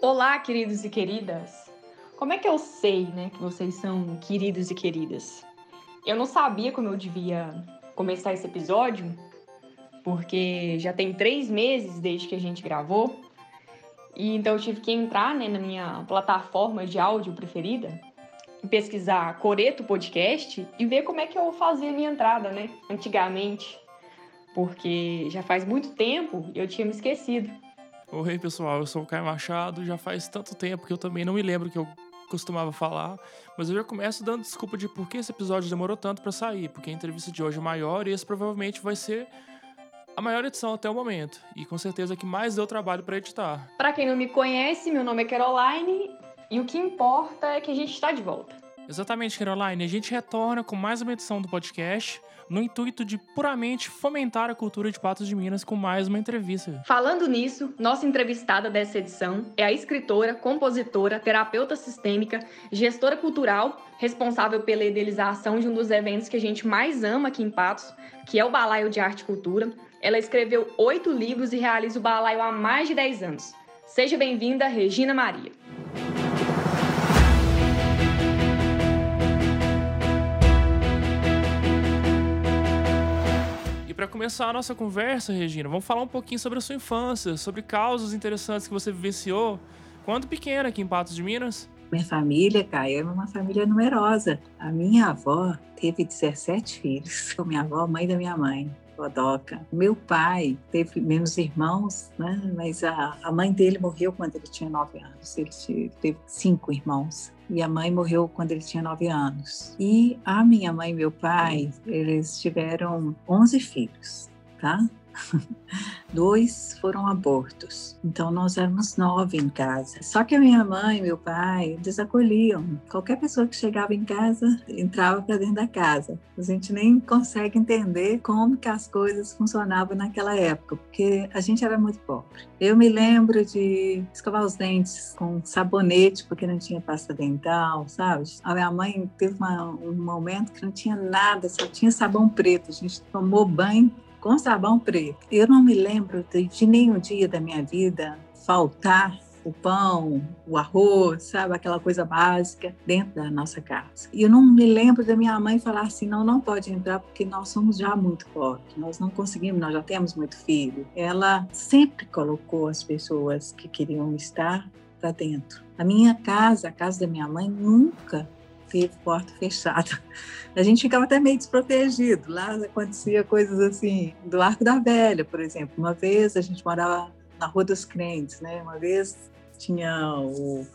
Olá, queridos e queridas. Como é que eu sei, né, que vocês são queridos e queridas? Eu não sabia como eu devia começar esse episódio, porque já tem três meses desde que a gente gravou, e então eu tive que entrar né, na minha plataforma de áudio preferida e pesquisar Coreto Podcast e ver como é que eu fazia a minha entrada, né? Antigamente. Porque já faz muito tempo e eu tinha me esquecido. Oi, pessoal, eu sou o Caio Machado. Já faz tanto tempo que eu também não me lembro que eu costumava falar, mas eu já começo dando desculpa de por que esse episódio demorou tanto para sair, porque a entrevista de hoje é maior e esse provavelmente vai ser a maior edição até o momento e com certeza que mais deu trabalho para editar. Para quem não me conhece, meu nome é Caroline e o que importa é que a gente está de volta. Exatamente, Caroline. A gente retorna com mais uma edição do podcast no intuito de puramente fomentar a cultura de Patos de Minas com mais uma entrevista. Falando nisso, nossa entrevistada dessa edição é a escritora, compositora, terapeuta sistêmica, gestora cultural, responsável pela idealização de um dos eventos que a gente mais ama aqui em Patos, que é o Balaio de Arte e Cultura, ela escreveu oito livros e realiza o balaio há mais de dez anos. Seja bem-vinda, Regina Maria. Para começar a nossa conversa, Regina, vamos falar um pouquinho sobre a sua infância, sobre causas interessantes que você vivenciou quando pequena aqui em Patos de Minas. Minha família, Caio, é uma família numerosa. A minha avó teve 17 filhos. Minha avó, mãe da minha mãe. Godoca. Meu pai teve menos irmãos, né? mas a, a mãe dele morreu quando ele tinha nove anos. Ele teve cinco irmãos e a mãe morreu quando ele tinha nove anos. E a minha mãe e meu pai, eles tiveram onze filhos, tá? Dois foram abortos. Então nós éramos nove em casa. Só que a minha mãe e meu pai desacolhiam. Qualquer pessoa que chegava em casa entrava para dentro da casa. A gente nem consegue entender como que as coisas funcionavam naquela época, porque a gente era muito pobre. Eu me lembro de escovar os dentes com sabonete, porque não tinha pasta dental, sabe? A minha mãe teve uma, um momento que não tinha nada, só tinha sabão preto. A gente tomou banho com sabão preto. Eu não me lembro de, nenhum dia da minha vida faltar o pão, o arroz, sabe, aquela coisa básica dentro da nossa casa. E eu não me lembro da minha mãe falar assim, não, não pode entrar porque nós somos já muito pobres, nós não conseguimos, nós já temos muito filho. Ela sempre colocou as pessoas que queriam estar para dentro. A minha casa, a casa da minha mãe, nunca teve porta fechada. A gente ficava até meio desprotegido. Lá acontecia coisas assim, do Arco da Velha, por exemplo. Uma vez a gente morava na Rua dos Crentes, né? Uma vez tinha o,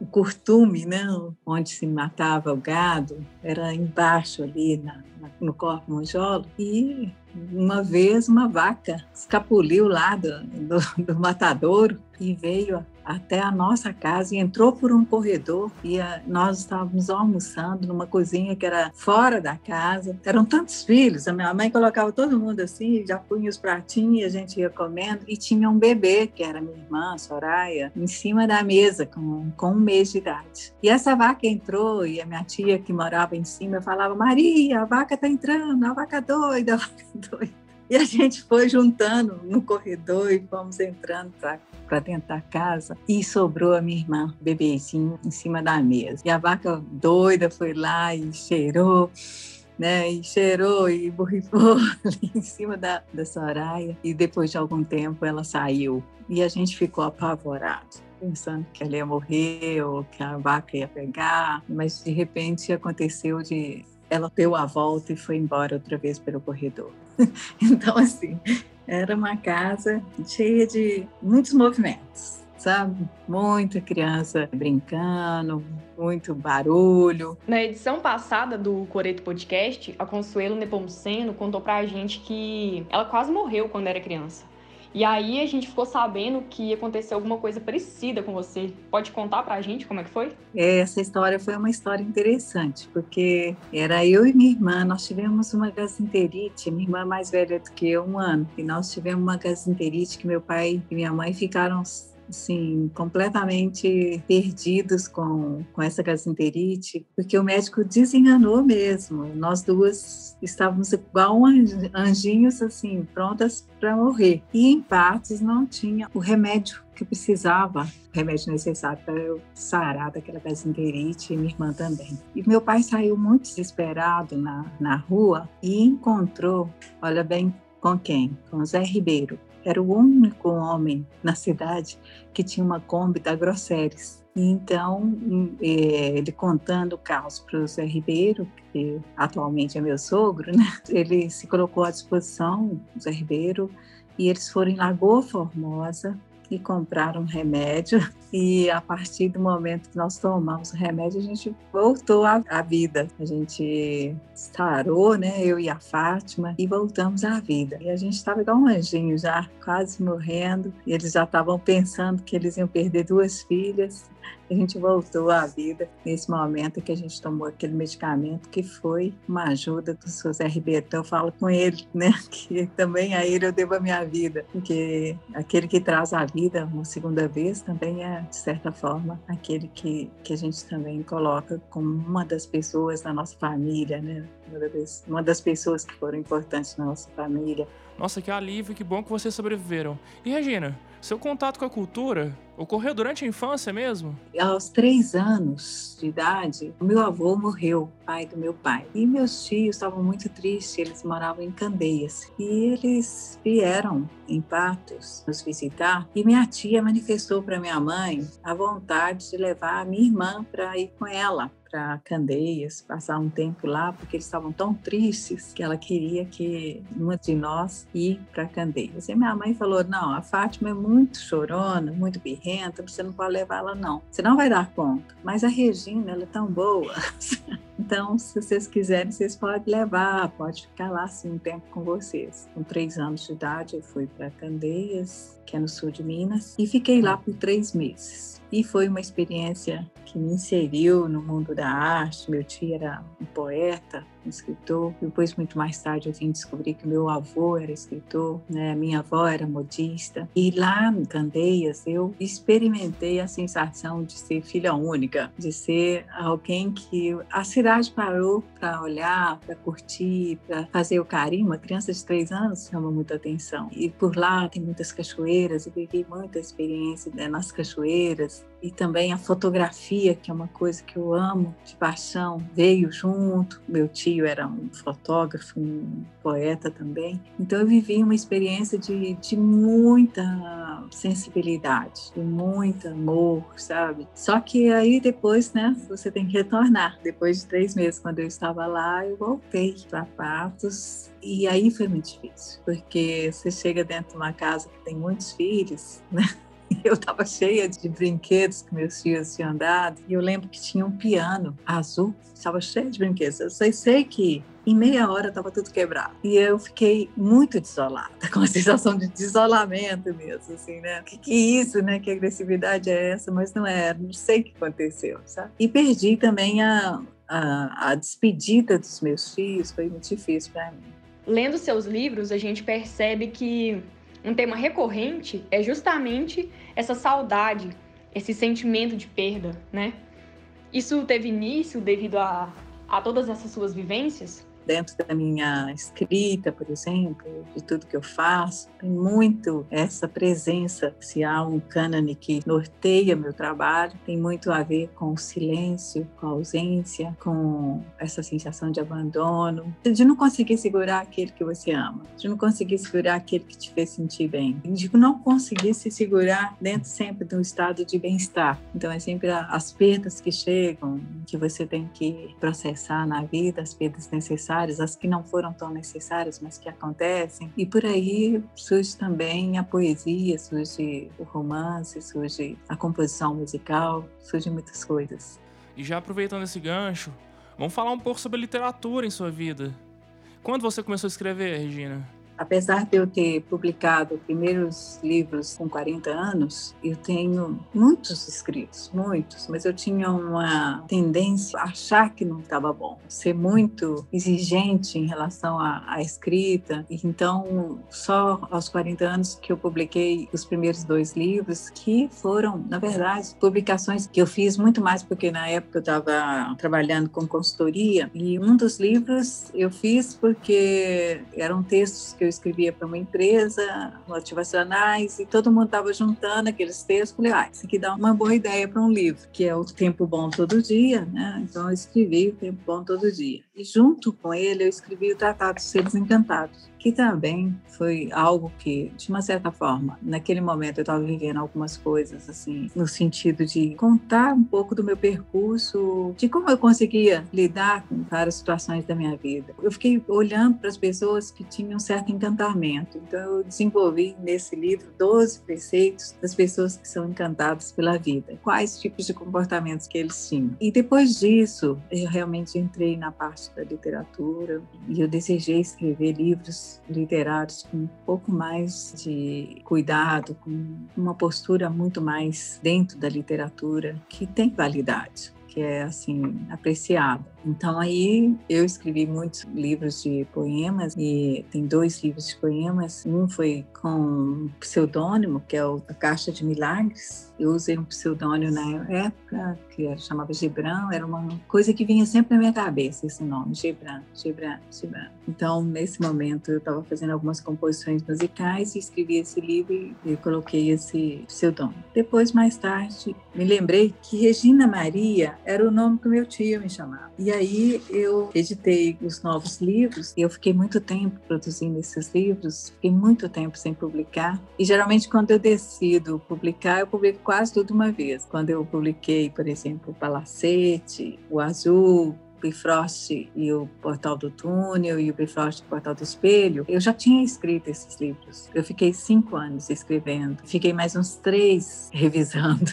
o curtume, né? Onde se matava o gado, era embaixo ali na, na, no Corpo Monjolo. E uma vez uma vaca escapuliu lá do, do, do matadouro e veio até a nossa casa e entrou por um corredor e a, nós estávamos almoçando numa cozinha que era fora da casa. Eram tantos filhos, a minha mãe colocava todo mundo assim, já punha os pratinhos e a gente ia comendo. E tinha um bebê, que era minha irmã, Soraya, em cima da mesa com, com um mês de idade. E essa vaca entrou e a minha tia que morava em cima falava, Maria, a vaca está entrando, a vaca doida, a vaca doida. E a gente foi juntando no corredor e fomos entrando para para dentro da casa e sobrou a minha irmã, bebezinho, em cima da mesa. E a vaca doida foi lá e cheirou. Né, e cheirou e borrifou ali em cima da, da Soraya. E depois de algum tempo ela saiu e a gente ficou apavorado pensando que ela ia morrer ou que a vaca ia pegar, mas de repente aconteceu de ela deu a volta e foi embora outra vez pelo corredor. então assim, era uma casa cheia de muitos movimentos, sabe? Muita criança brincando, muito barulho. Na edição passada do Coreto Podcast, a Consuelo Nepomuceno contou pra gente que ela quase morreu quando era criança. E aí a gente ficou sabendo que aconteceu alguma coisa parecida com você. Pode contar pra gente como é que foi? Essa história foi uma história interessante, porque era eu e minha irmã, nós tivemos uma gastroenterite, minha irmã é mais velha do que eu, um ano, e nós tivemos uma gastroenterite que meu pai e minha mãe ficaram assim, completamente perdidos com, com essa gastroenterite, porque o médico desenganou mesmo. Nós duas estávamos igual anjinhos, assim, prontas para morrer. E em partes não tinha o remédio que precisava, o remédio necessário para eu sarar daquela gastroenterite e minha irmã também. E meu pai saiu muito desesperado na, na rua e encontrou, olha bem, com quem? Com Zé Ribeiro. Era o único homem na cidade que tinha uma Kombi da Grosseries. Então, é, ele contando o caos para o Zé Ribeiro, que atualmente é meu sogro, né? ele se colocou à disposição, o Zé Ribeiro, e eles foram em Lagoa Formosa, e comprar um remédio. E a partir do momento que nós tomamos o remédio, a gente voltou à, à vida. A gente sarou, né? Eu e a Fátima, e voltamos à vida. E a gente estava igual um anjinho já, quase morrendo. E eles já estavam pensando que eles iam perder duas filhas a gente voltou à vida nesse momento que a gente tomou aquele medicamento que foi uma ajuda do seu Zé Ribeiro. Eu falo com ele, né, que também a ele eu devo a minha vida, porque aquele que traz a vida uma segunda vez também é, de certa forma, aquele que, que a gente também coloca como uma das pessoas da nossa família, né? Uma das pessoas que foram importantes na nossa família. Nossa, que alívio, que bom que vocês sobreviveram. E Regina, seu contato com a cultura ocorreu durante a infância mesmo? Aos três anos de idade, meu avô morreu, pai do meu pai. E meus tios estavam muito tristes, eles moravam em Candeias. E eles vieram em Patos nos visitar. E minha tia manifestou para minha mãe a vontade de levar a minha irmã para ir com ela para Candeias, passar um tempo lá, porque eles estavam tão tristes que ela queria que uma de nós ir para Candeias. E minha mãe falou: Não, a Fátima é muito chorona, muito birrenta, você não pode levar ela, não. Você não vai dar conta. Mas a Regina, ela é tão boa. Então, se vocês quiserem, vocês podem levar, pode ficar lá assim um tempo com vocês. Com três anos de idade, eu fui para Candeias, que é no sul de Minas, e fiquei lá por três meses. E foi uma experiência que me inseriu no mundo da arte. Meu tio era um poeta, escritor. Depois, muito mais tarde, eu vim descobrir que meu avô era escritor, né? minha avó era modista. E lá em Candeias, eu experimentei a sensação de ser filha única, de ser alguém que a cidade parou para olhar, para curtir, para fazer o carinho. Uma criança de três anos chama muita atenção. E por lá tem muitas cachoeiras, eu vivi muita experiência né, nas cachoeiras, e também a fotografia, que é uma coisa que eu amo de paixão, veio junto. Meu tio era um fotógrafo, um poeta também. Então eu vivi uma experiência de, de muita sensibilidade, de muito amor, sabe? Só que aí depois, né, você tem que retornar. Depois de três meses, quando eu estava lá, eu voltei para Patos e aí foi muito difícil, porque você chega dentro de uma casa que tem muitos filhos, né? eu estava cheia de brinquedos que meus filhos tinham dado. E eu lembro que tinha um piano azul, estava cheio de brinquedos. Eu sei, sei que em meia hora estava tudo quebrado. E eu fiquei muito desolada, com a sensação de desolamento mesmo, assim, né? Que que é isso, né? Que agressividade é essa? Mas não é, não sei o que aconteceu, sabe? E perdi também a, a, a despedida dos meus filhos, foi muito difícil para mim. Lendo seus livros, a gente percebe que um tema recorrente é justamente essa saudade, esse sentimento de perda, né? Isso teve início devido a, a todas essas suas vivências? Dentro da minha escrita, por exemplo, de tudo que eu faço, tem muito essa presença. Se há um cânone que norteia meu trabalho, tem muito a ver com o silêncio, com a ausência, com essa sensação de abandono, de não conseguir segurar aquele que você ama, de não conseguir segurar aquele que te fez sentir bem, de não conseguir se segurar dentro sempre de um estado de bem-estar. Então é sempre as perdas que chegam, que você tem que processar na vida, as perdas necessárias necessárias, as que não foram tão necessárias, mas que acontecem. E por aí surge também a poesia, surge o romance, surge a composição musical, surgem muitas coisas. E já aproveitando esse gancho, vamos falar um pouco sobre literatura em sua vida. Quando você começou a escrever, Regina? Apesar de eu ter publicado primeiros livros com 40 anos, eu tenho muitos escritos, muitos, mas eu tinha uma tendência a achar que não estava bom, ser muito exigente em relação à, à escrita. Então, só aos 40 anos que eu publiquei os primeiros dois livros, que foram, na verdade, publicações que eu fiz muito mais porque na época eu estava trabalhando com consultoria e um dos livros eu fiz porque eram textos que eu escrevia para uma empresa, motivacionais, e todo mundo estava juntando aqueles textos. Falei, ah, isso aqui dá uma boa ideia para um livro, que é o Tempo Bom Todo Dia, né? Então eu escrevi o Tempo Bom Todo Dia. E junto com ele eu escrevi o Tratado dos Seres Encantados que também foi algo que, de uma certa forma, naquele momento eu estava vivendo algumas coisas, assim, no sentido de contar um pouco do meu percurso, de como eu conseguia lidar com várias situações da minha vida. Eu fiquei olhando para as pessoas que tinham um certo encantamento, então eu desenvolvi nesse livro 12 preceitos das pessoas que são encantadas pela vida, quais tipos de comportamentos que eles tinham. E depois disso, eu realmente entrei na parte da literatura e eu desejei escrever livros literários com um pouco mais de cuidado, com uma postura muito mais dentro da literatura que tem validade que é assim apreciado. Então aí eu escrevi muitos livros de poemas e tem dois livros de poemas. Um foi com um pseudônimo que é o A Caixa de Milagres eu usei um pseudônimo na época, que chamava Gibran, era uma coisa que vinha sempre na minha cabeça, esse nome, Gibran, Gibran, Gibran. Então, nesse momento, eu estava fazendo algumas composições musicais e escrevi esse livro e coloquei esse pseudônimo. Depois, mais tarde, me lembrei que Regina Maria era o nome que meu tio me chamava. E aí eu editei os novos livros e eu fiquei muito tempo produzindo esses livros, fiquei muito tempo sem publicar. E geralmente, quando eu decido publicar, eu publico quase tudo uma vez. Quando eu publiquei, por exemplo, o Palacete, o Azul, Bifrost e o Portal do Túnel e o Bifrost e o Portal do Espelho, eu já tinha escrito esses livros. Eu fiquei cinco anos escrevendo, fiquei mais uns três revisando.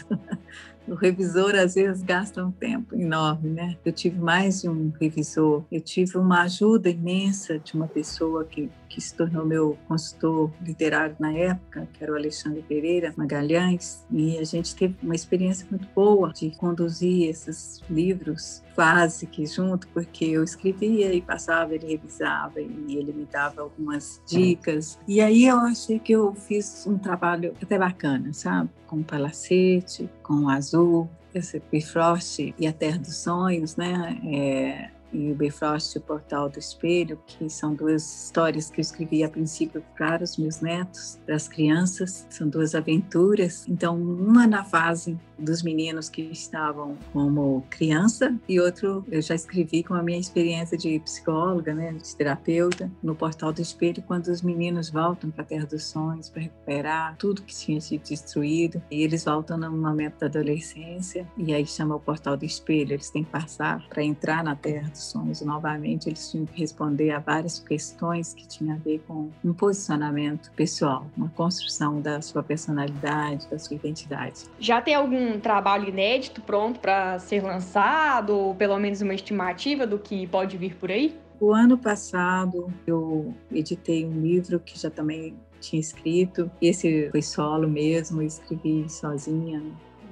O revisor às vezes gasta um tempo enorme, né? Eu tive mais de um revisor, eu tive uma ajuda imensa de uma pessoa que que se tornou meu consultor literário na época, que era o Alexandre Pereira Magalhães, e a gente teve uma experiência muito boa de conduzir esses livros quase que junto, porque eu escrevia e passava, ele revisava e ele me dava algumas dicas. E aí eu achei que eu fiz um trabalho até bacana, sabe? Com o Palacete, com o Azul, esse Bifrost e a Terra dos Sonhos, né? É, e o Bifrost e o Portal do Espelho, que são duas histórias que eu escrevi a princípio para os meus netos, para as crianças. São duas aventuras. Então, uma na fase dos meninos que estavam como criança e outro eu já escrevi com a minha experiência de psicóloga, né, de terapeuta, no Portal do Espelho, quando os meninos voltam para a Terra dos Sonhos para recuperar tudo que tinha sido destruído e eles voltam no momento da adolescência e aí chama o Portal do Espelho, eles têm que passar para entrar na Terra dos Sonhos novamente, eles tinham que responder a várias questões que tinham a ver com um posicionamento pessoal, uma construção da sua personalidade, da sua identidade. Já tem algum um trabalho inédito pronto para ser lançado, ou pelo menos uma estimativa do que pode vir por aí? O ano passado eu editei um livro que já também tinha escrito. Esse foi solo mesmo, eu escrevi sozinha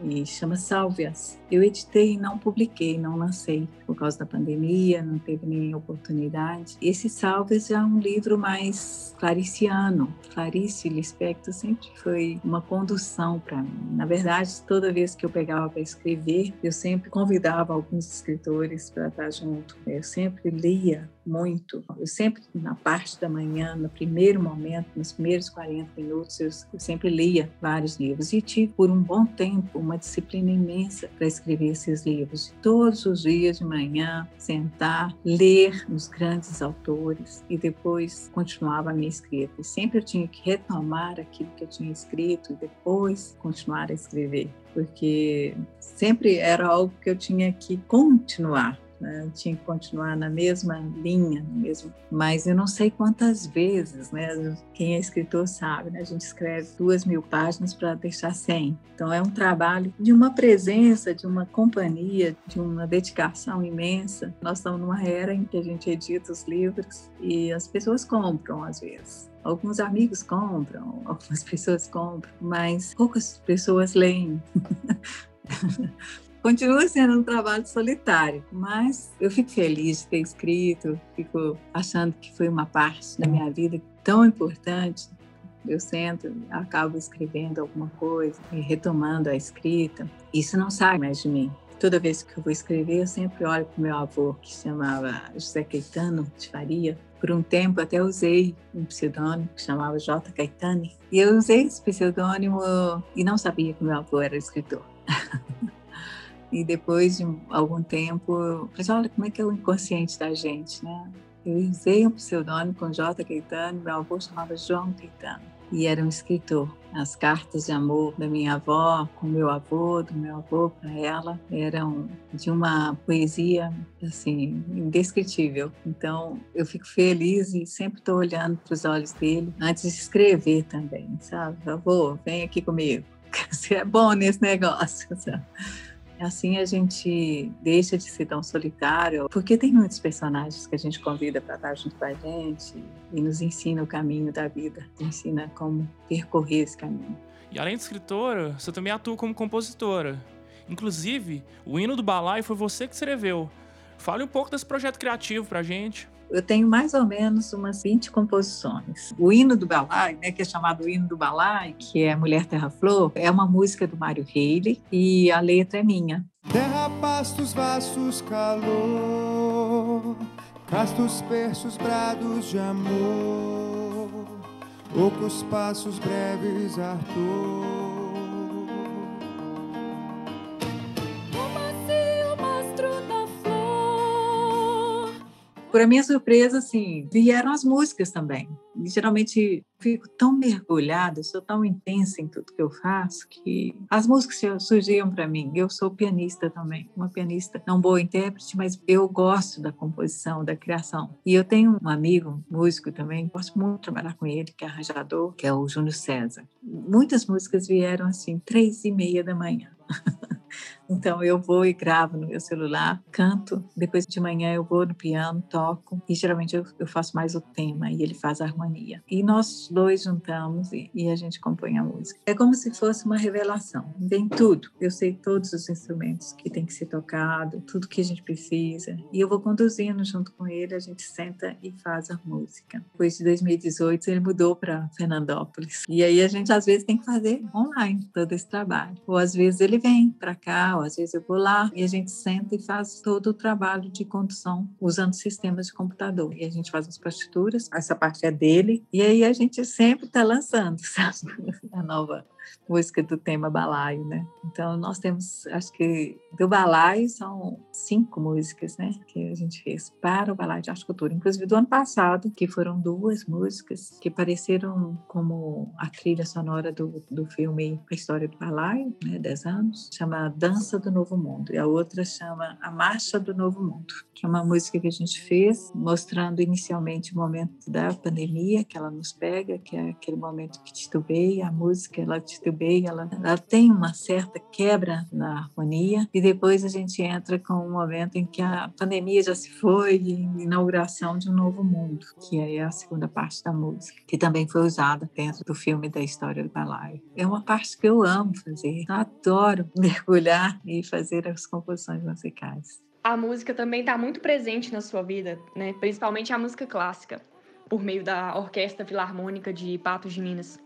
e chama Sálvias. Eu editei e não publiquei, não lancei por causa da pandemia, não teve nem oportunidade. Esse Sálvias é um livro mais clariciano. Clarice Lispector sempre foi uma condução para mim. Na verdade, toda vez que eu pegava para escrever, eu sempre convidava alguns escritores para estar junto. Eu sempre lia muito. Eu sempre, na parte da manhã, no primeiro momento, nos primeiros 40 minutos, eu sempre lia vários livros. E tive, por um bom tempo, uma disciplina imensa para escrever esses livros. Todos os dias de manhã, sentar, ler os grandes autores e depois continuava a minha escrita. E sempre eu tinha que retomar aquilo que eu tinha escrito e depois continuar a escrever, porque sempre era algo que eu tinha que continuar né? tinha que continuar na mesma linha, mesmo. Mas eu não sei quantas vezes, né? Quem é escritor sabe, né? A gente escreve duas mil páginas para deixar cem. Então é um trabalho de uma presença, de uma companhia, de uma dedicação imensa. Nós estamos numa era em que a gente edita os livros e as pessoas compram às vezes Alguns amigos compram, algumas pessoas compram, mas poucas pessoas leem. Continua sendo um trabalho solitário, mas eu fico feliz de ter escrito, fico achando que foi uma parte da minha vida tão importante. Eu sento, acabo escrevendo alguma coisa e retomando a escrita. Isso não sai mais de mim. Toda vez que eu vou escrever, eu sempre olho para o meu avô, que se chamava José Caetano de Faria. Por um tempo até usei um pseudônimo que chamava J. Caetani. E eu usei esse pseudônimo e não sabia que meu avô era escritor. E depois de algum tempo, eu falei, olha como é que é o inconsciente da gente, né? Eu usei um pseudônimo com J. Caetano, meu avô chamava João Caetano e era um escritor. As cartas de amor da minha avó com meu avô, do meu avô para ela, eram de uma poesia assim indescritível. Então eu fico feliz e sempre estou olhando para os olhos dele antes de escrever também, sabe? Avô, vem aqui comigo, você é bom nesse negócio, sabe? Assim a gente deixa de ser tão solitário, porque tem muitos personagens que a gente convida para estar junto com a gente e nos ensina o caminho da vida, ensina como percorrer esse caminho. E além de escritora, você também atua como compositora. Inclusive, o hino do Balai foi você que escreveu. Fale um pouco desse projeto criativo para a gente eu tenho mais ou menos umas 20 composições. O hino do Balai, né, que é chamado hino do Balai, que é Mulher Terra Flor, é uma música do Mário Reile e a letra é minha. Terra, pastos, vastos, calor, castos, berços, brados de amor, poucos passos breves, Arthur. Para minha surpresa, assim, vieram as músicas também. E, geralmente fico tão mergulhada, sou tão intensa em tudo que eu faço que as músicas surgiam para mim. Eu sou pianista também, uma pianista não boa intérprete, mas eu gosto da composição, da criação. E eu tenho um amigo, músico também, gosto muito de trabalhar com ele, que é arranjador, que é o Júnior César. Muitas músicas vieram assim, três e meia da manhã. Então eu vou e gravo no meu celular, canto, depois de manhã eu vou no piano, toco e geralmente eu, eu faço mais o tema e ele faz a harmonia. E nós dois juntamos e, e, a gente compõe a música. É como se fosse uma revelação. Vem tudo. Eu sei todos os instrumentos que tem que ser tocado, tudo que a gente precisa e eu vou conduzindo junto com ele. A gente senta e faz a música. Depois de 2018 ele mudou para Fernandópolis e aí a gente às vezes tem que fazer online todo esse trabalho. Ou às vezes ele vem para cá às vezes eu vou lá e a gente senta e faz todo o trabalho de condução usando sistemas de computador. E a gente faz as partituras, essa parte é dele, e aí a gente sempre está lançando, sabe? A nova música do tema balaio, né? Então nós temos, acho que do balaio são cinco músicas, né? Que a gente fez para o balaio de arte cultura, inclusive do ano passado, que foram duas músicas que apareceram como a trilha sonora do, do filme A História do Balaio, né? Dez anos, chama Dança do Novo Mundo e a outra chama A Marcha do Novo Mundo, que é uma música que a gente fez mostrando inicialmente o momento da pandemia que ela nos pega, que é aquele momento que titubeia, a música ela titubeia bem, ela, ela tem uma certa quebra na harmonia e depois a gente entra com um momento em que a pandemia já se foi e inauguração de um novo mundo, que é a segunda parte da música, que também foi usada dentro do filme da história do balaio. É uma parte que eu amo fazer, eu adoro mergulhar e fazer as composições musicais. A música também está muito presente na sua vida, né? principalmente a música clássica, por meio da Orquestra Filarmônica de Patos de Minas.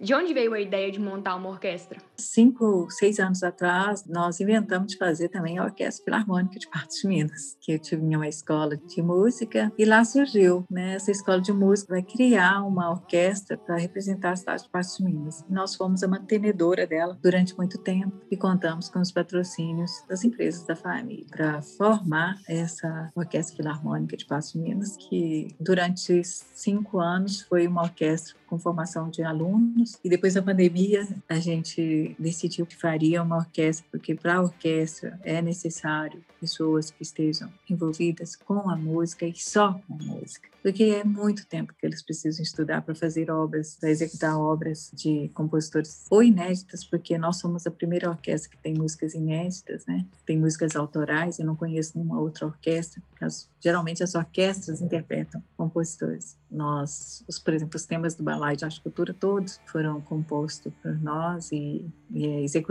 De onde veio a ideia de montar uma orquestra? Cinco, seis anos atrás, nós inventamos de fazer também a Orquestra Filarmônica de Patos de Minas, que eu tive uma escola de música e lá surgiu, né? Essa escola de música vai criar uma orquestra para representar a cidade de Patos de Minas. nós fomos a mantenedora dela durante muito tempo e contamos com os patrocínios das empresas da família para formar essa Orquestra Filarmônica de Patos de Minas, que durante cinco anos foi uma orquestra com formação de alunos. E depois da pandemia, a gente decidiu que faria uma orquestra, porque para a orquestra é necessário pessoas que estejam envolvidas com a música e só com a música porque é muito tempo que eles precisam estudar para fazer obras, para executar obras de compositores ou inéditas, porque nós somos a primeira orquestra que tem músicas inéditas, né? Tem músicas autorais, eu não conheço nenhuma outra orquestra, as, geralmente as orquestras interpretam compositores. Nós, os, por exemplo, os temas do Balai de Arte Cultura todos foram compostos por nós e, e é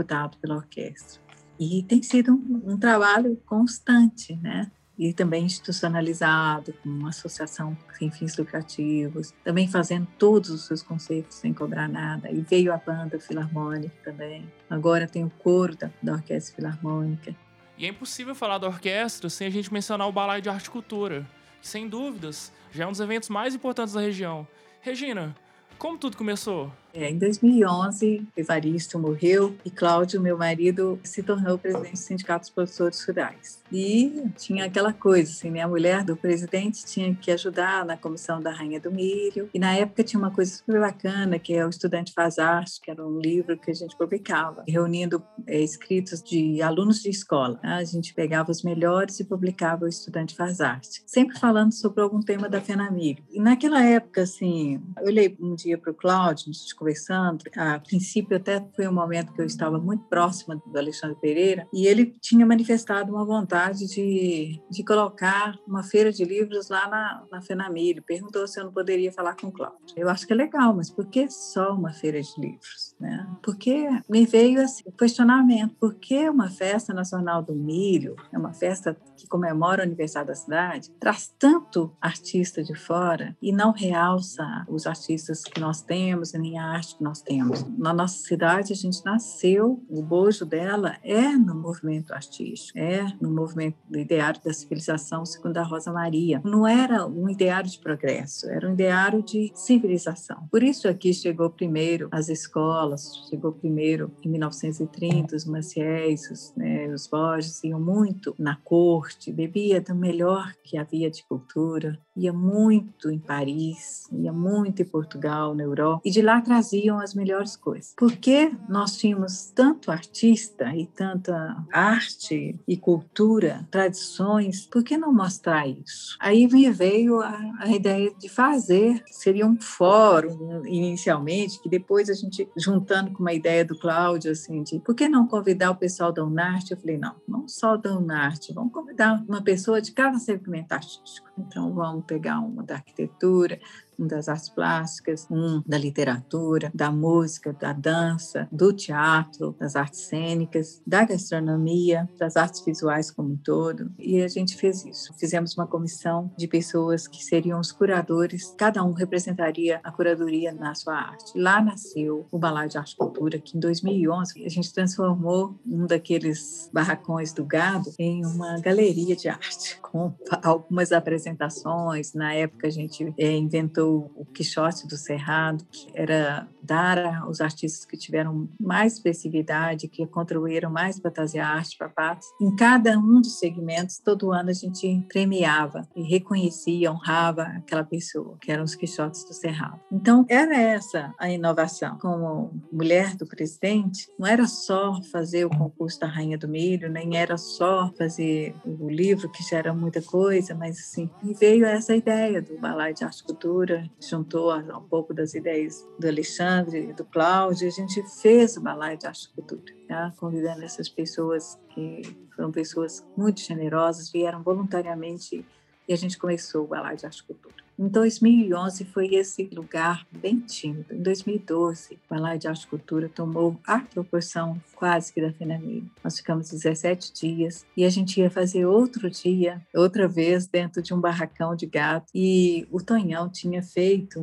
pela orquestra. E tem sido um, um trabalho constante, né? e também institucionalizado, com uma associação sem fins lucrativos, também fazendo todos os seus concertos sem cobrar nada. E veio a banda filarmônica também. Agora tem o coro da, da Orquestra Filarmônica. E é impossível falar da orquestra sem a gente mencionar o Balai de Arte e Cultura, sem dúvidas já é um dos eventos mais importantes da região. Regina, como tudo começou? É, em 2011, Evaristo morreu e Cláudio, meu marido, se tornou presidente do Sindicato dos Produtores Rurais. E tinha aquela coisa, assim, né? A mulher do presidente tinha que ajudar na comissão da Rainha do Milho. E na época tinha uma coisa super bacana, que é o Estudante Faz Arte, que era um livro que a gente publicava, reunindo é, escritos de alunos de escola. A gente pegava os melhores e publicava o Estudante Faz Arte, sempre falando sobre algum tema da FENAMIG. E naquela época, assim, eu olhei um dia para o Cláudio, a gente conversando. A princípio, até foi um momento que eu estava muito próxima do Alexandre Pereira e ele tinha manifestado uma vontade de, de colocar uma feira de livros lá na, na Fenamir. Perguntou se eu não poderia falar com o Cláudio. Eu acho que é legal, mas por que só uma feira de livros? Né? Porque me veio assim, o questionamento: por que uma festa nacional do milho, é uma festa que comemora o aniversário da cidade, traz tanto artista de fora e não realça os artistas que nós temos, nem a arte que nós temos. Na nossa cidade, a gente nasceu, o bojo dela é no movimento artístico, é no movimento do ideário da civilização, segundo a Rosa Maria. Não era um ideário de progresso, era um ideário de civilização. Por isso aqui chegou primeiro as escolas, chegou primeiro em 1930 os Maciéis, os, né, os Borges iam muito na corte, bebia do melhor que havia de cultura, ia muito em Paris, ia muito em Portugal, na Europa, e de lá traziam as melhores coisas. Porque nós tínhamos tanto artista e tanta arte e cultura, tradições, por que não mostrar isso? Aí me veio a, a ideia de fazer, seria um fórum inicialmente, que depois a gente, juntando com uma ideia do Cláudio, assim, de por que não convidar o pessoal da Unarte? Eu falei, não, não só da Unarte, vamos convidar uma pessoa de cada segmento artístico. Então, vamos pegar uma da arquitetura, um das artes plásticas, um da literatura, da música, da dança, do teatro, das artes cênicas, da gastronomia, das artes visuais como um todo. E a gente fez isso. Fizemos uma comissão de pessoas que seriam os curadores, cada um representaria a curadoria na sua arte. Lá nasceu o Balai de Arte e Cultura, que em 2011 a gente transformou um daqueles barracões do gado em uma galeria de arte, com algumas apresentações. Na época a gente é, inventou o Quixote do Cerrado, que era dar aos artistas que tiveram mais expressividade, que contribuíram mais para trazer a arte para paz. Em cada um dos segmentos, todo ano a gente premiava e reconhecia, honrava aquela pessoa, que eram os Quixotes do Cerrado. Então, era essa a inovação. Como mulher do presidente, não era só fazer o concurso da Rainha do Milho, nem era só fazer o livro, que já era muita coisa, mas assim, veio essa ideia do Balai de Arte e Cultura, juntou um pouco das ideias do Alexandre e do Cláudio, a gente fez o Balai de Arte e Cultura, tá? convidando essas pessoas que foram pessoas muito generosas, vieram voluntariamente e a gente começou o Balai de Arte e Cultura. Em 2011 foi esse lugar bem tímido. Em 2012, o Balai de Arte Cultura tomou a proporção quase que da FENAMIG. Nós ficamos 17 dias e a gente ia fazer outro dia, outra vez, dentro de um barracão de gato. E o Tonhão tinha feito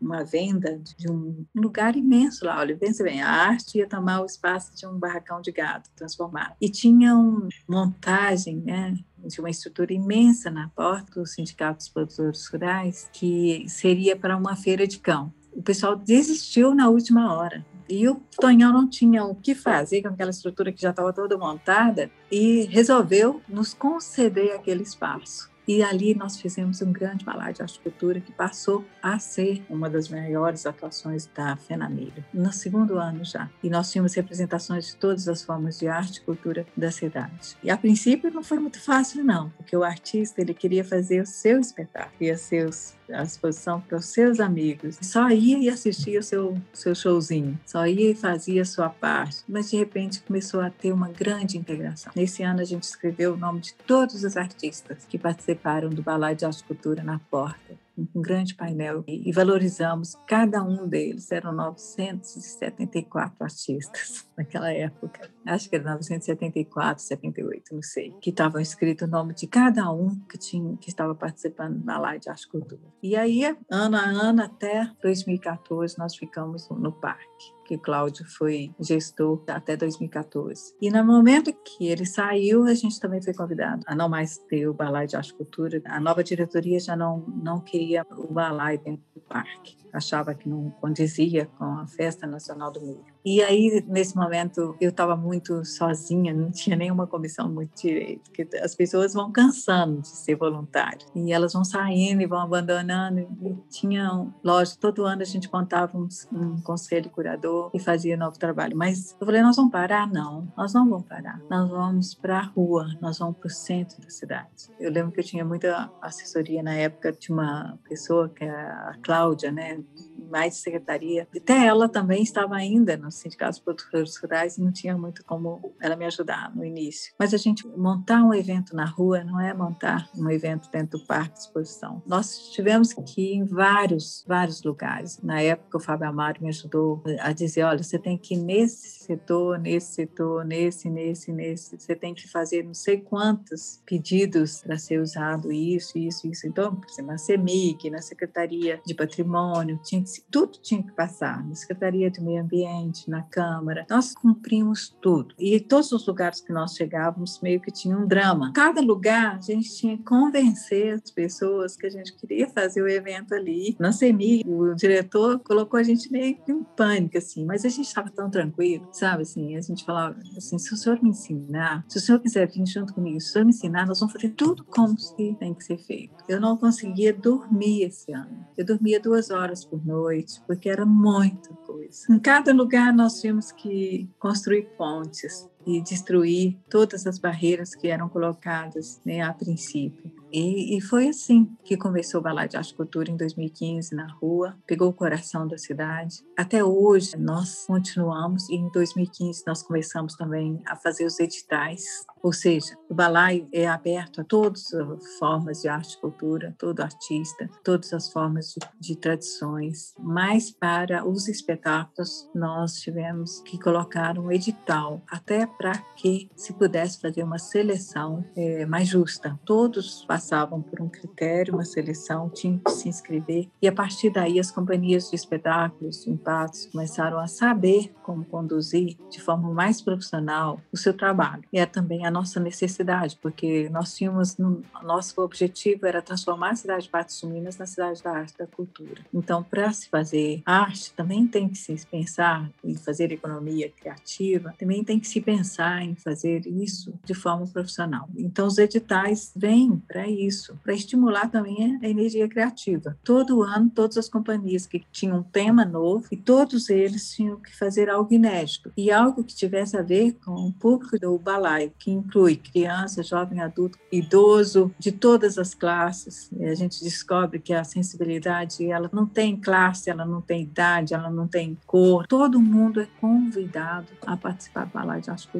uma venda de um lugar imenso lá. Olha, pensa bem, a arte ia tomar o espaço de um barracão de gato transformado. E tinha uma montagem, né? De uma estrutura imensa na porta do Sindicato dos Produtores Rurais, que seria para uma feira de cão. O pessoal desistiu na última hora. E o Tonhão não tinha o que fazer com aquela estrutura que já estava toda montada e resolveu nos conceder aquele espaço. E ali nós fizemos um grande balaio de arte e cultura que passou a ser uma das maiores atuações da FENAMILHA, no segundo ano já. E nós tínhamos representações de todas as formas de arte e cultura da cidade. E a princípio não foi muito fácil não, porque o artista ele queria fazer o seu espetáculo, queria seus à disposição para os seus amigos. Só ia e assistia o seu, seu showzinho, só ia e fazia a sua parte. Mas de repente começou a ter uma grande integração. Nesse ano a gente escreveu o nome de todos os artistas que participaram do Balai de Arte Cultura na porta um grande painel e valorizamos cada um deles. Eram 974 artistas naquela época. Acho que era 974, 78, não sei. Que estavam escrito o nome de cada um que, tinha, que estava participando da Live de Arte Cultura. E aí, ano a ano, até 2014, nós ficamos no parque que Cláudio foi gestor até 2014. E no momento que ele saiu, a gente também foi convidado a não mais ter o balai de arte e cultura. A nova diretoria já não, não queria o balai dentro do parque achava que não condizia com a Festa Nacional do Milho. E aí, nesse momento, eu estava muito sozinha, não tinha nenhuma comissão muito direito, porque as pessoas vão cansando de ser voluntário e elas vão saindo e vão abandonando. E tinha, lógico, todo ano a gente montava um, um conselho curador e fazia novo trabalho. Mas eu falei, nós vamos parar? Não, nós não vamos parar. Nós vamos para a rua, nós vamos para o centro da cidade. Eu lembro que eu tinha muita assessoria na época de uma pessoa, que é a Cláudia, né? Mais de secretaria. Até ela também estava ainda no Sindicato dos Produtores Rurais e não tinha muito como ela me ajudar no início. Mas a gente montar um evento na rua não é montar um evento dentro do parque de exposição. Nós tivemos que ir em vários, vários lugares. Na época, o Fábio Amaro me ajudou a dizer: olha, você tem que ir nesse setor, nesse setor, nesse, nesse, nesse. Você tem que fazer não sei quantos pedidos para ser usado isso, isso, isso. Então, por exemplo, na CEMIG, na Secretaria de Patrimônio, tinha que tudo tinha que passar, na Secretaria de Meio Ambiente, na Câmara. Nós cumprimos tudo. E todos os lugares que nós chegávamos meio que tinha um drama. Cada lugar a gente tinha que convencer as pessoas que a gente queria fazer o evento ali. Na CEMI, o diretor colocou a gente meio que em pânico, assim, mas a gente estava tão tranquilo, sabe? Assim, a gente falava assim: se o senhor me ensinar, se o senhor quiser vir junto comigo, se o senhor me ensinar, nós vamos fazer tudo como se tem que ser feito. Eu não conseguia dormir esse ano. Eu dormia duas horas por noite noite, porque era muita coisa. Em cada lugar nós tínhamos que construir pontes e destruir todas as barreiras que eram colocadas né, a princípio. E, e, foi assim que começou o Balai de Arte Cultura em 2015 na rua, pegou o coração da cidade. Até hoje nós continuamos e em 2015 nós começamos também a fazer os editais, ou seja, o Balai é aberto a todas as formas de arte e cultura, todo artista, todas as formas de, de tradições, mas para os espetáculos nós tivemos que colocar um edital até para que se pudesse fazer uma seleção é, mais justa. Todos passavam por um critério, uma seleção, tinham que se inscrever e a partir daí as companhias de espetáculos, impactos, começaram a saber como conduzir de forma mais profissional o seu trabalho. E é também a nossa necessidade, porque nós tínhamos, nosso objetivo era transformar a cidade de Patos Minas na cidade da arte da cultura. Então, para se fazer arte, também tem que se pensar em fazer economia criativa, também tem que se pensar pensar em fazer isso de forma profissional. Então, os editais vêm para isso, para estimular também a energia criativa. Todo ano, todas as companhias que tinham um tema novo e todos eles tinham que fazer algo inédito e algo que tivesse a ver com o público do balaio, que inclui criança, jovem, adulto, idoso, de todas as classes. E a gente descobre que a sensibilidade ela não tem classe, ela não tem idade, ela não tem cor. Todo mundo é convidado a participar do balaio de arte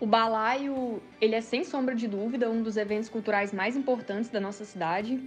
O balaio, ele é sem sombra de dúvida um dos eventos culturais mais importantes da nossa cidade.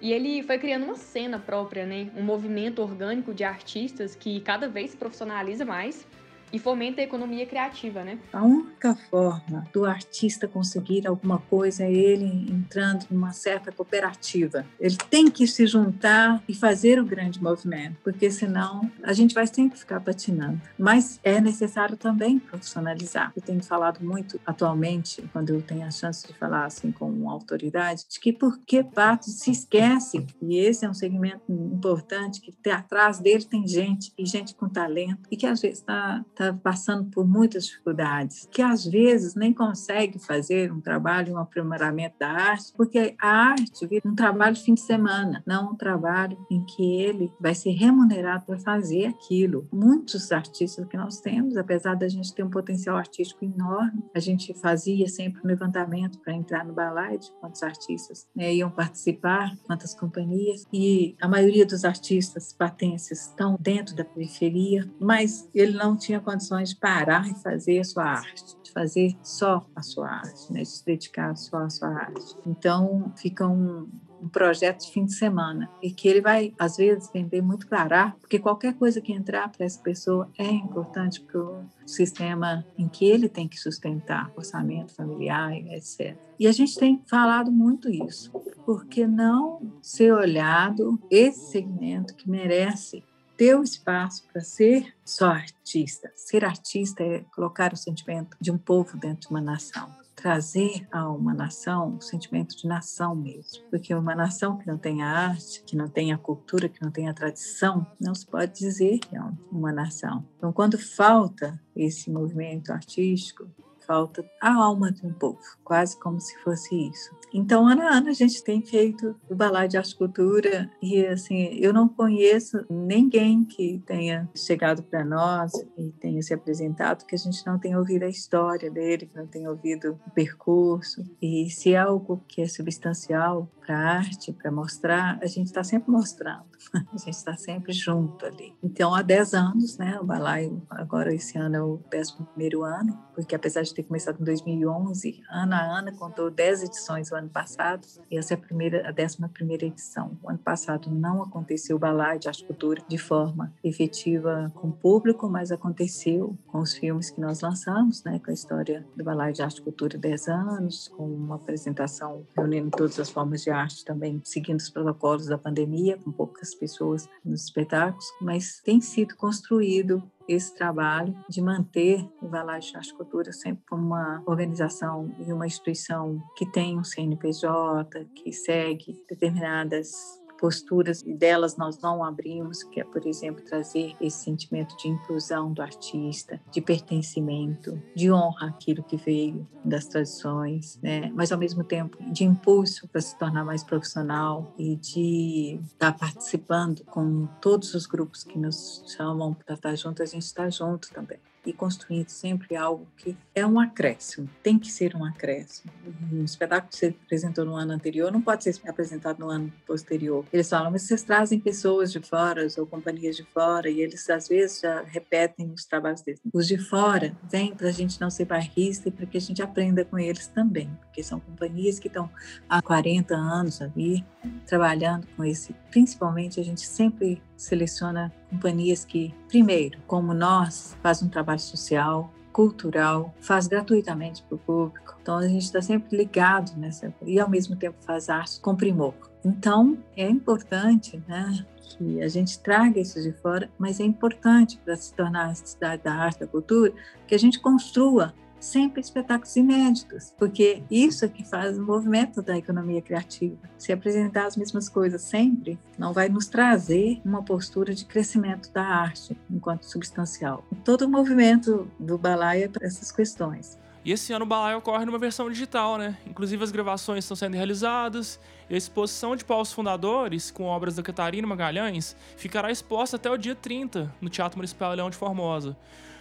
E ele foi criando uma cena própria, né? Um movimento orgânico de artistas que cada vez se profissionaliza mais e fomenta a economia criativa, né? A única forma do artista conseguir alguma coisa é ele entrando numa certa cooperativa. Ele tem que se juntar e fazer o grande movimento, porque senão a gente vai sempre ficar patinando. Mas é necessário também profissionalizar. Eu tenho falado muito atualmente, quando eu tenho a chance de falar assim com autoridade, de que porque Pato se esquece, e esse é um segmento importante, que atrás dele tem gente, e gente com talento, e que às vezes está está passando por muitas dificuldades, que às vezes nem consegue fazer um trabalho, um aprimoramento da arte, porque a arte vira um trabalho de fim de semana, não um trabalho em que ele vai ser remunerado para fazer aquilo. Muitos artistas que nós temos, apesar da gente ter um potencial artístico enorme, a gente fazia sempre um levantamento para entrar no balai de quantos artistas né, iam participar, quantas companhias, e a maioria dos artistas patenses estão dentro da periferia, mas ele não tinha condições de parar e fazer a sua arte, de fazer só a sua arte, né? de se dedicar só à sua arte. Então, fica um, um projeto de fim de semana e que ele vai, às vezes, vender muito barato, porque qualquer coisa que entrar para essa pessoa é importante para o sistema em que ele tem que sustentar orçamento familiar, etc. E a gente tem falado muito isso, porque não ser olhado esse segmento que merece ter o espaço para ser só artista. Ser artista é colocar o sentimento de um povo dentro de uma nação. Trazer a uma nação o sentimento de nação mesmo. Porque uma nação que não tem a arte, que não tem a cultura, que não tem a tradição, não se pode dizer que é uma nação. Então, quando falta esse movimento artístico, falta a alma de um povo, quase como se fosse isso. Então, ano a ano, a gente tem feito o balai de arte cultura e, assim, eu não conheço ninguém que tenha chegado para nós e tenha se apresentado que a gente não tenha ouvido a história dele, que não tenha ouvido o percurso. E se é algo que é substancial para a arte, para mostrar, a gente está sempre mostrando, a gente está sempre junto ali. Então, há 10 anos, né, o balai, agora esse ano é o 11 ano, porque apesar de ter começado em 2011, ano a ano, contou 10 edições o ano passado, e essa é a, primeira, a 11 edição. O ano passado não aconteceu o balai de arte cultura de forma efetiva com o público, mas aconteceu com os filmes que nós lançamos, né, com a história do balai de arte cultura 10 anos, com uma apresentação reunindo todas as formas de arte também, seguindo os protocolos da pandemia, com poucas pessoas nos espetáculos, mas tem sido construído esse trabalho de manter o Valage Arte Cultura sempre como uma organização e uma instituição que tem um CNPJ, que segue determinadas posturas delas nós não abrimos, que é, por exemplo, trazer esse sentimento de inclusão do artista, de pertencimento, de honra àquilo que veio das tradições, né? mas ao mesmo tempo de impulso para se tornar mais profissional e de estar participando com todos os grupos que nos chamam para estar junto, a gente está junto também e construindo sempre algo que é um acréscimo, tem que ser um acréscimo. Um espetáculo que você apresentou no ano anterior não pode ser apresentado no ano posterior. Eles falam, mas vocês trazem pessoas de fora ou companhias de fora e eles às vezes já repetem os trabalhos deles. Os de fora vêm para a gente não ser barrista e para que a gente aprenda com eles também, porque são companhias que estão há 40 anos ali trabalhando com esse. Principalmente a gente sempre seleciona companhias que, primeiro, como nós, faz um trabalho social, cultural, faz gratuitamente para o público. Então a gente está sempre ligado nessa e ao mesmo tempo faz arte com primor. Então é importante, né, que a gente traga isso de fora, mas é importante para se tornar a cidade da arte da cultura que a gente construa sempre espetáculos inéditos, porque isso é que faz o movimento da economia criativa. Se apresentar as mesmas coisas sempre, não vai nos trazer uma postura de crescimento da arte enquanto substancial. Todo o movimento do Balai é para essas questões. E esse ano o Balai ocorre numa versão digital, né? Inclusive as gravações estão sendo realizadas, e a exposição de paus fundadores, com obras da Catarina Magalhães, ficará exposta até o dia 30, no Teatro Municipal Leão de Formosa.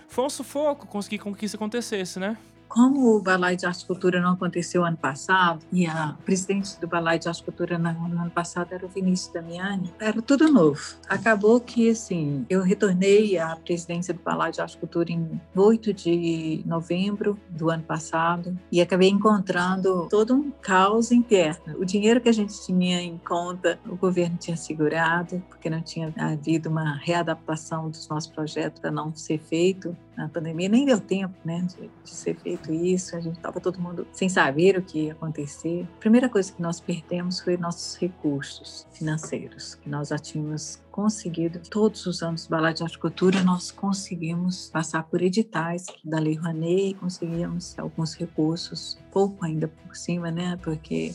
Foi um sufoco conseguir com que isso acontecesse, né? Como o Balai de Arte e Cultura não aconteceu ano passado, e a presidente do Balai de Arte e Cultura no, ano passado era o Vinícius Damiani, era tudo novo. Acabou que, assim, eu retornei à presidência do Balai de Arte e Cultura em 8 de novembro do ano passado e acabei encontrando todo um caos interno. O dinheiro que a gente tinha em conta, o governo tinha segurado, porque não tinha havido uma readaptação dos nossos projetos para não ser feito na pandemia, nem deu tempo né, de, de ser feito feito isso, a gente estava todo mundo sem saber o que ia acontecer. A primeira coisa que nós perdemos foi nossos recursos financeiros, que nós já tínhamos conseguido, todos os anos do Balai de Horticultura, nós conseguimos passar por editais da Lei Rouanet, conseguimos alguns recursos, pouco ainda por cima, né? Porque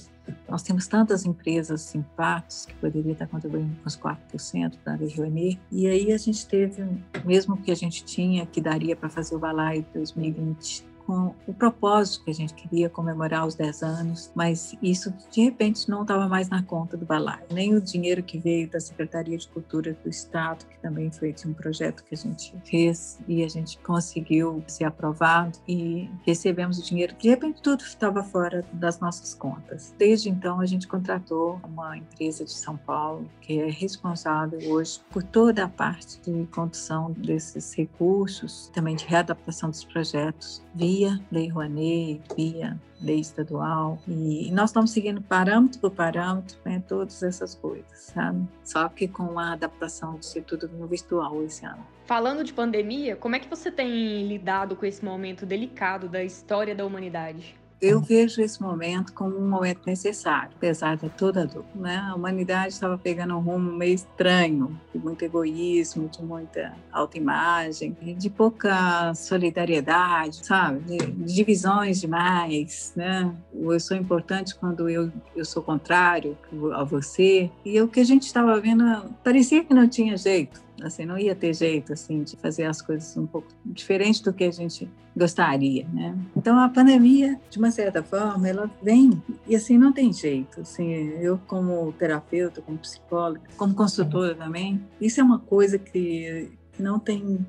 nós temos tantas empresas em partos que poderia estar contribuindo com os 4% da Lei Rouanet. E aí a gente teve, mesmo que a gente tinha, que daria para fazer o balaio 2020 com o propósito que a gente queria comemorar os 10 anos, mas isso de repente não estava mais na conta do balaio. Nem o dinheiro que veio da Secretaria de Cultura do Estado, que também foi de um projeto que a gente fez e a gente conseguiu ser aprovado e recebemos o dinheiro. De repente tudo estava fora das nossas contas. Desde então a gente contratou uma empresa de São Paulo que é responsável hoje por toda a parte de condução desses recursos, também de readaptação dos projetos via Lei Rouanet, via lei estadual, e nós estamos seguindo parâmetro por parâmetro, né, todas essas coisas, sabe? Só que com a adaptação de ser tudo no virtual esse ano. Falando de pandemia, como é que você tem lidado com esse momento delicado da história da humanidade? Eu vejo esse momento como um momento necessário, apesar de toda a dor. Né? A humanidade estava pegando um rumo meio estranho, de muito egoísmo, de muita autoimagem, de pouca solidariedade, sabe? De, divisões demais, né? Eu sou importante quando eu, eu sou contrário a você. E o que a gente estava vendo, parecia que não tinha jeito assim, não ia ter jeito, assim, de fazer as coisas um pouco diferente do que a gente gostaria, né? Então, a pandemia, de uma certa forma, ela vem e, assim, não tem jeito, assim, eu como terapeuta, como psicóloga, como consultora também, isso é uma coisa que, não tem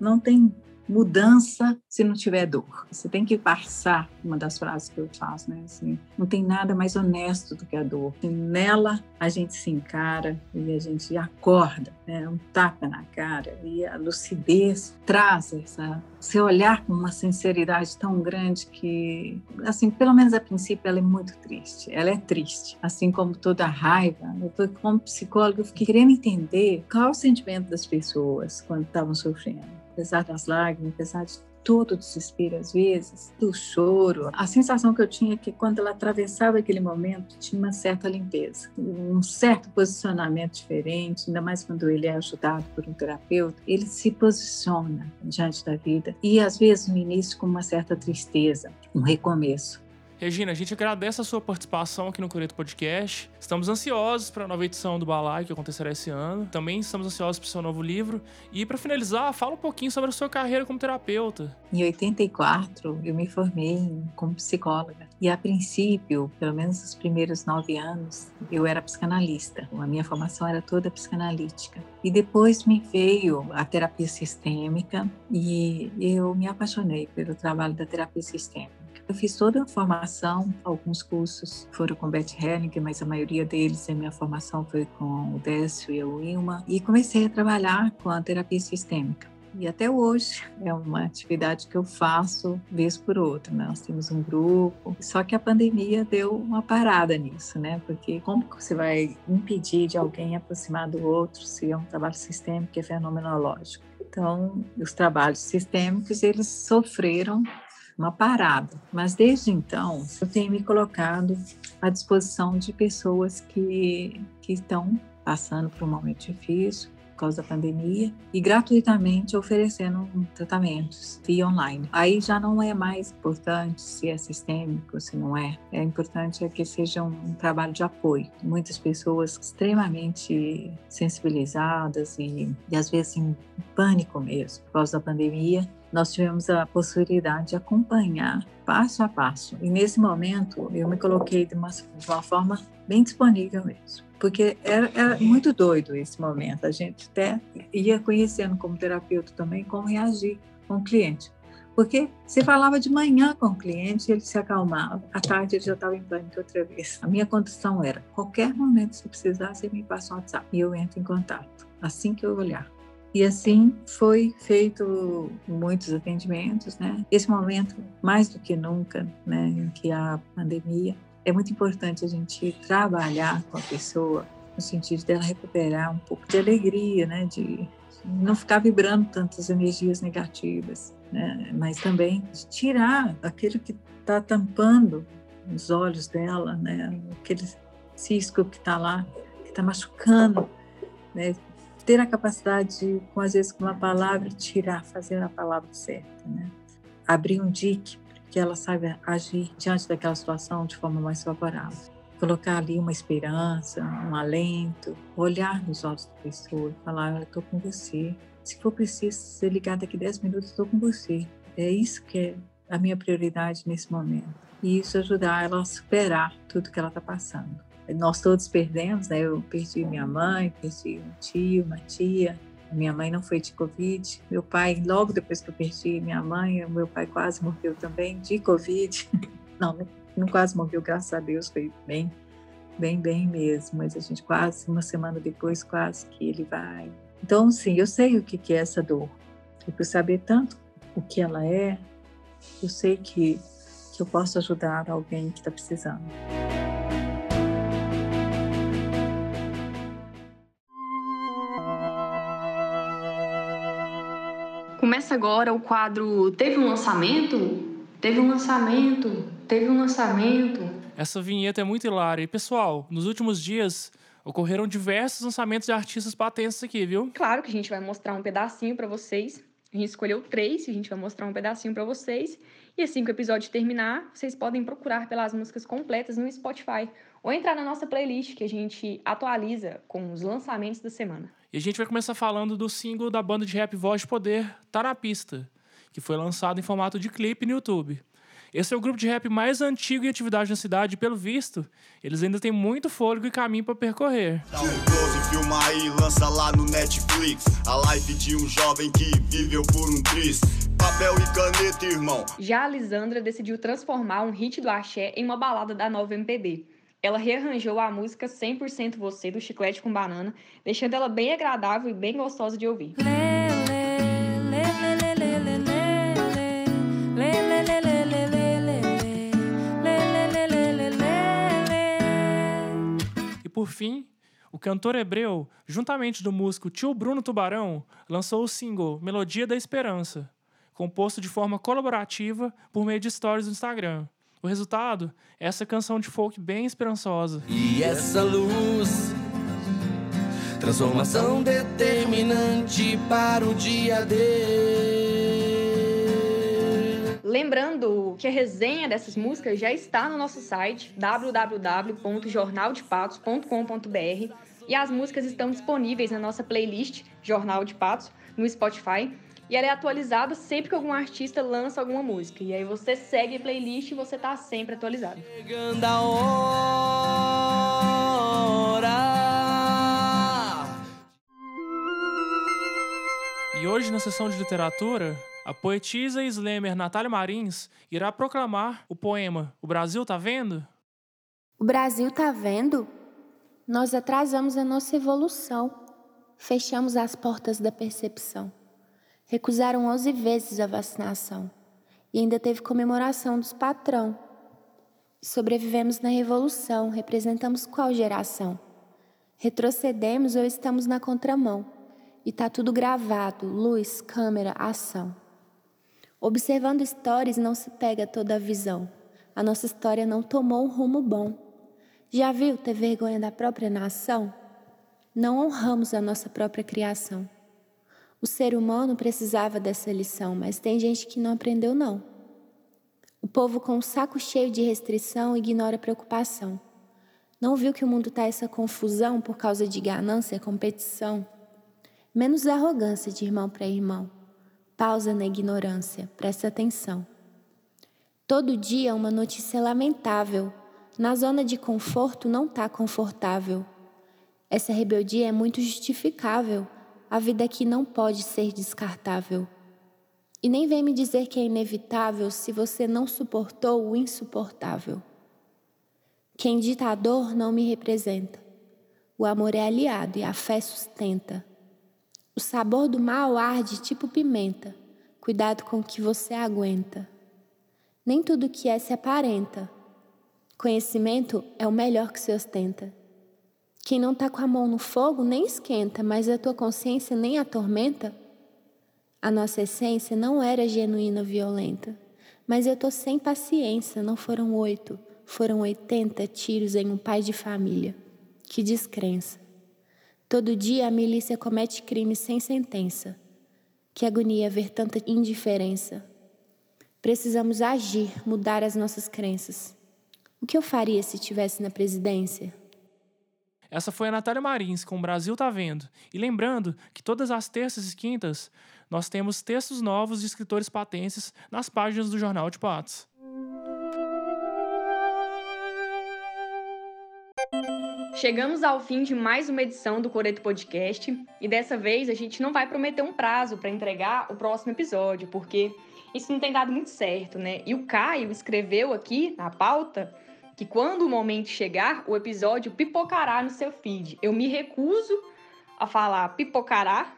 não tem mudança se não tiver dor. Você tem que passar, uma das frases que eu faço, né? Assim, não tem nada mais honesto do que a dor. E nela a gente se encara e a gente acorda, né? um tapa na cara e a lucidez traz essa seu olhar com uma sinceridade tão grande que, assim, pelo menos a princípio ela é muito triste. Ela é triste, assim como toda a raiva. Eu, como psicóloga, fiquei querendo entender qual o sentimento das pessoas quando estavam sofrendo apesar das lágrimas, apesar de todo o desespero às vezes, do choro, a sensação que eu tinha é que quando ela atravessava aquele momento tinha uma certa limpeza, um certo posicionamento diferente, ainda mais quando ele é ajudado por um terapeuta, ele se posiciona diante da vida e às vezes no início com uma certa tristeza, um recomeço. Regina, a gente agradece a sua participação aqui no Coreto Podcast. Estamos ansiosos para a nova edição do Balai, que acontecerá esse ano. Também estamos ansiosos para o seu novo livro. E para finalizar, fala um pouquinho sobre a sua carreira como terapeuta. Em 84, eu me formei como psicóloga. E a princípio, pelo menos os primeiros nove anos, eu era psicanalista. A minha formação era toda psicanalítica. E depois me veio a terapia sistêmica e eu me apaixonei pelo trabalho da terapia sistêmica. Eu fiz toda a formação, alguns cursos foram com Beth Helling, mas a maioria deles, a minha formação foi com o Décio e a Wilma, e comecei a trabalhar com a terapia sistêmica. E até hoje é uma atividade que eu faço vez por outra. Né? Nós temos um grupo, só que a pandemia deu uma parada nisso, né? Porque como você vai impedir de alguém aproximar do outro se é um trabalho sistêmico, é fenomenológico? Então, os trabalhos sistêmicos, eles sofreram uma parada. Mas desde então, eu tenho me colocado à disposição de pessoas que, que estão passando por um momento difícil, por causa da pandemia e gratuitamente oferecendo tratamentos via online. Aí já não é mais importante se é sistêmico, se não é. É importante é que seja um trabalho de apoio. Muitas pessoas extremamente sensibilizadas e, e às vezes em pânico mesmo por causa da pandemia nós tivemos a possibilidade de acompanhar passo a passo. E nesse momento eu me coloquei de uma, de uma forma bem disponível mesmo. Porque era, era, muito doido esse momento. A gente até ia conhecendo como terapeuta também como reagir com o cliente. Porque você falava de manhã com o cliente, ele se acalmava. À tarde ele já estava em pânico outra vez. A minha condição era: qualquer momento, se precisar, você me passa um WhatsApp e eu entro em contato. Assim que eu olhar. E assim foi feito muitos atendimentos, né? Esse momento, mais do que nunca, né, em que a pandemia, é muito importante a gente trabalhar com a pessoa no sentido dela recuperar um pouco de alegria, né, de não ficar vibrando tantas energias negativas. né? mas também tirar aquilo que está tampando os olhos dela, né? aquele cisco que está lá, que está machucando, né? Ter a capacidade de, com, às vezes, com uma palavra, tirar, fazer a palavra certa, né? abrir um dique que ela saiba agir diante daquela situação de forma mais favorável. Colocar ali uma esperança, um alento, olhar nos olhos da pessoa falar: Eu estou com você. Se for preciso ser ligado daqui 10 minutos, estou com você. É isso que é a minha prioridade nesse momento. E isso ajudar ela a superar tudo que ela está passando. Nós todos perdemos, né? Eu perdi minha mãe, perdi um tio, uma tia, minha mãe não foi de Covid. Meu pai, logo depois que eu perdi minha mãe, meu pai quase morreu também de Covid. Não, não quase morreu, graças a Deus, foi bem, bem, bem mesmo. Mas a gente quase, uma semana depois, quase que ele vai. Então, sim, eu sei o que é essa dor. E por saber tanto o que ela é, eu sei que, que eu posso ajudar alguém que está precisando. Começa agora o quadro Teve um lançamento? Teve um lançamento? Teve um lançamento? Essa vinheta é muito hilária. E, pessoal, nos últimos dias ocorreram diversos lançamentos de artistas patentes aqui, viu? Claro que a gente vai mostrar um pedacinho para vocês. A gente escolheu três, a gente vai mostrar um pedacinho para vocês. E assim que o episódio terminar, vocês podem procurar pelas músicas completas no Spotify ou entrar na nossa playlist que a gente atualiza com os lançamentos da semana. E a gente vai começar falando do single da banda de rap Voz de Poder, Tá na Pista, que foi lançado em formato de clipe no YouTube. Esse é o grupo de rap mais antigo em atividade na cidade, e pelo visto, eles ainda têm muito fôlego e caminho para percorrer. Dá um close, filma aí, lança lá no Netflix. A life de um jovem que viveu por um. Papel e caneta, irmão. Já a Lisandra decidiu transformar um hit do axé em uma balada da nova MPB. Ela rearranjou a música 100% Você do Chiclete com Banana, deixando ela bem agradável e bem gostosa de ouvir. E por fim, o cantor hebreu, juntamente do músico Tio Bruno Tubarão, lançou o single Melodia da Esperança, composto de forma colaborativa por meio de stories no Instagram. O resultado é essa canção de folk bem esperançosa. E essa luz, transformação determinante para o dia D. Lembrando que a resenha dessas músicas já está no nosso site www.jornaldepatos.com.br e as músicas estão disponíveis na nossa playlist Jornal de Patos no Spotify e ela é atualizada sempre que algum artista lança alguma música. E aí você segue a playlist e você tá sempre atualizado. Chegando a hora. E hoje, na sessão de literatura, a poetisa e slammer Natália Marins irá proclamar o poema O Brasil tá vendo? O Brasil tá vendo? Nós atrasamos a nossa evolução. Fechamos as portas da percepção. Recusaram 11 vezes a vacinação. E ainda teve comemoração dos patrão. Sobrevivemos na revolução. Representamos qual geração? Retrocedemos ou estamos na contramão? E tá tudo gravado, luz, câmera, ação. Observando stories não se pega toda a visão. A nossa história não tomou um rumo bom. Já viu ter vergonha da própria nação? Não honramos a nossa própria criação. O ser humano precisava dessa lição, mas tem gente que não aprendeu, não. O povo com o saco cheio de restrição ignora a preocupação. Não viu que o mundo está essa confusão por causa de ganância, competição? Menos arrogância de irmão para irmão. Pausa na ignorância, presta atenção. Todo dia uma notícia lamentável. Na zona de conforto não está confortável. Essa rebeldia é muito justificável a vida aqui não pode ser descartável. E nem vem me dizer que é inevitável se você não suportou o insuportável. Quem dita a dor não me representa. O amor é aliado e a fé sustenta. O sabor do mal arde tipo pimenta. Cuidado com o que você aguenta. Nem tudo que é se aparenta. Conhecimento é o melhor que se ostenta. Quem não está com a mão no fogo nem esquenta, mas a tua consciência nem atormenta. A nossa essência não era genuína violenta. Mas eu tô sem paciência, não foram oito, foram oitenta tiros em um pai de família. Que descrença. Todo dia a milícia comete crimes sem sentença. Que agonia ver tanta indiferença. Precisamos agir, mudar as nossas crenças. O que eu faria se estivesse na presidência? Essa foi a Natália Marins com o Brasil Tá Vendo. E lembrando que todas as terças e quintas nós temos textos novos de escritores patenses nas páginas do Jornal de Patos. Chegamos ao fim de mais uma edição do Coreto Podcast e dessa vez a gente não vai prometer um prazo para entregar o próximo episódio, porque isso não tem dado muito certo, né? E o Caio escreveu aqui na pauta que quando o momento chegar, o episódio pipocará no seu feed. Eu me recuso a falar pipocará.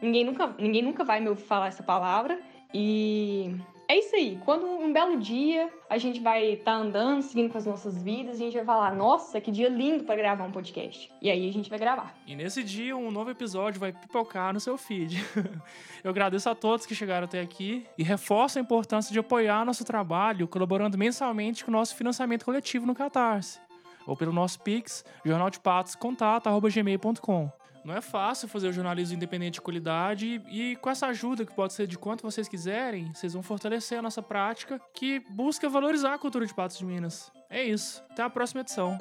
Ninguém nunca, ninguém nunca vai me ouvir falar essa palavra. E é isso aí. Quando um belo dia a gente vai estar tá andando, seguindo com as nossas vidas, a gente vai falar: nossa, que dia lindo para gravar um podcast. E aí a gente vai gravar. E nesse dia, um novo episódio vai pipocar no seu feed. Eu agradeço a todos que chegaram até aqui e reforço a importância de apoiar nosso trabalho colaborando mensalmente com o nosso financiamento coletivo no Catarse ou pelo nosso Pix, jornaldepatoscontato.gmail.com. Não é fácil fazer o jornalismo independente de qualidade e com essa ajuda, que pode ser de quanto vocês quiserem, vocês vão fortalecer a nossa prática que busca valorizar a cultura de Patos de Minas. É isso. Até a próxima edição.